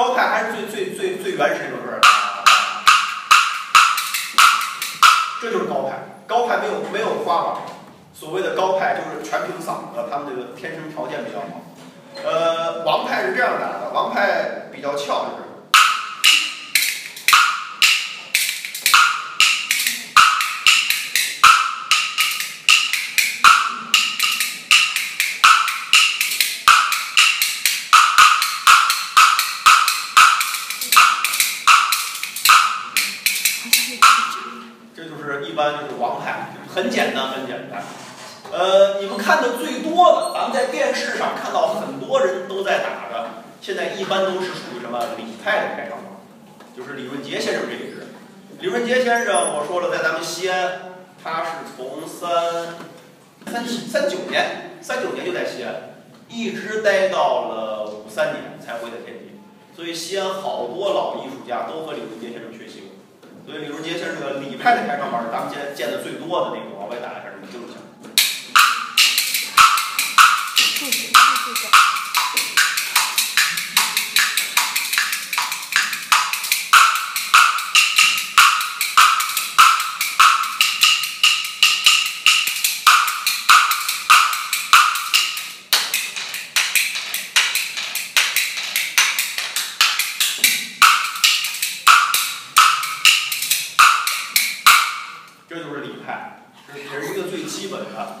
高派还是最最最最原始那种歌，这就是高派。高派没有没有花法，所谓的高派就是全凭嗓子，他们这个天生条件比较好。呃，王派是这样打的，王派比较翘，就是。是一般就是王派，很简单很简单。呃，你们看的最多的，咱们在电视上看到很多人都在打的，现在一般都是属于什么李派的开场，就是李润杰先生这一支。李润杰先生，我说了，在咱们西安，他是从三三三九年，三九年就在西安，一直待到了五三年才回的天津。所以西安好多老艺术家都和李润杰先生学习过。所以李如杰先生这个李派的开场法是咱们现在见的最多的那种。看这是一个最基本的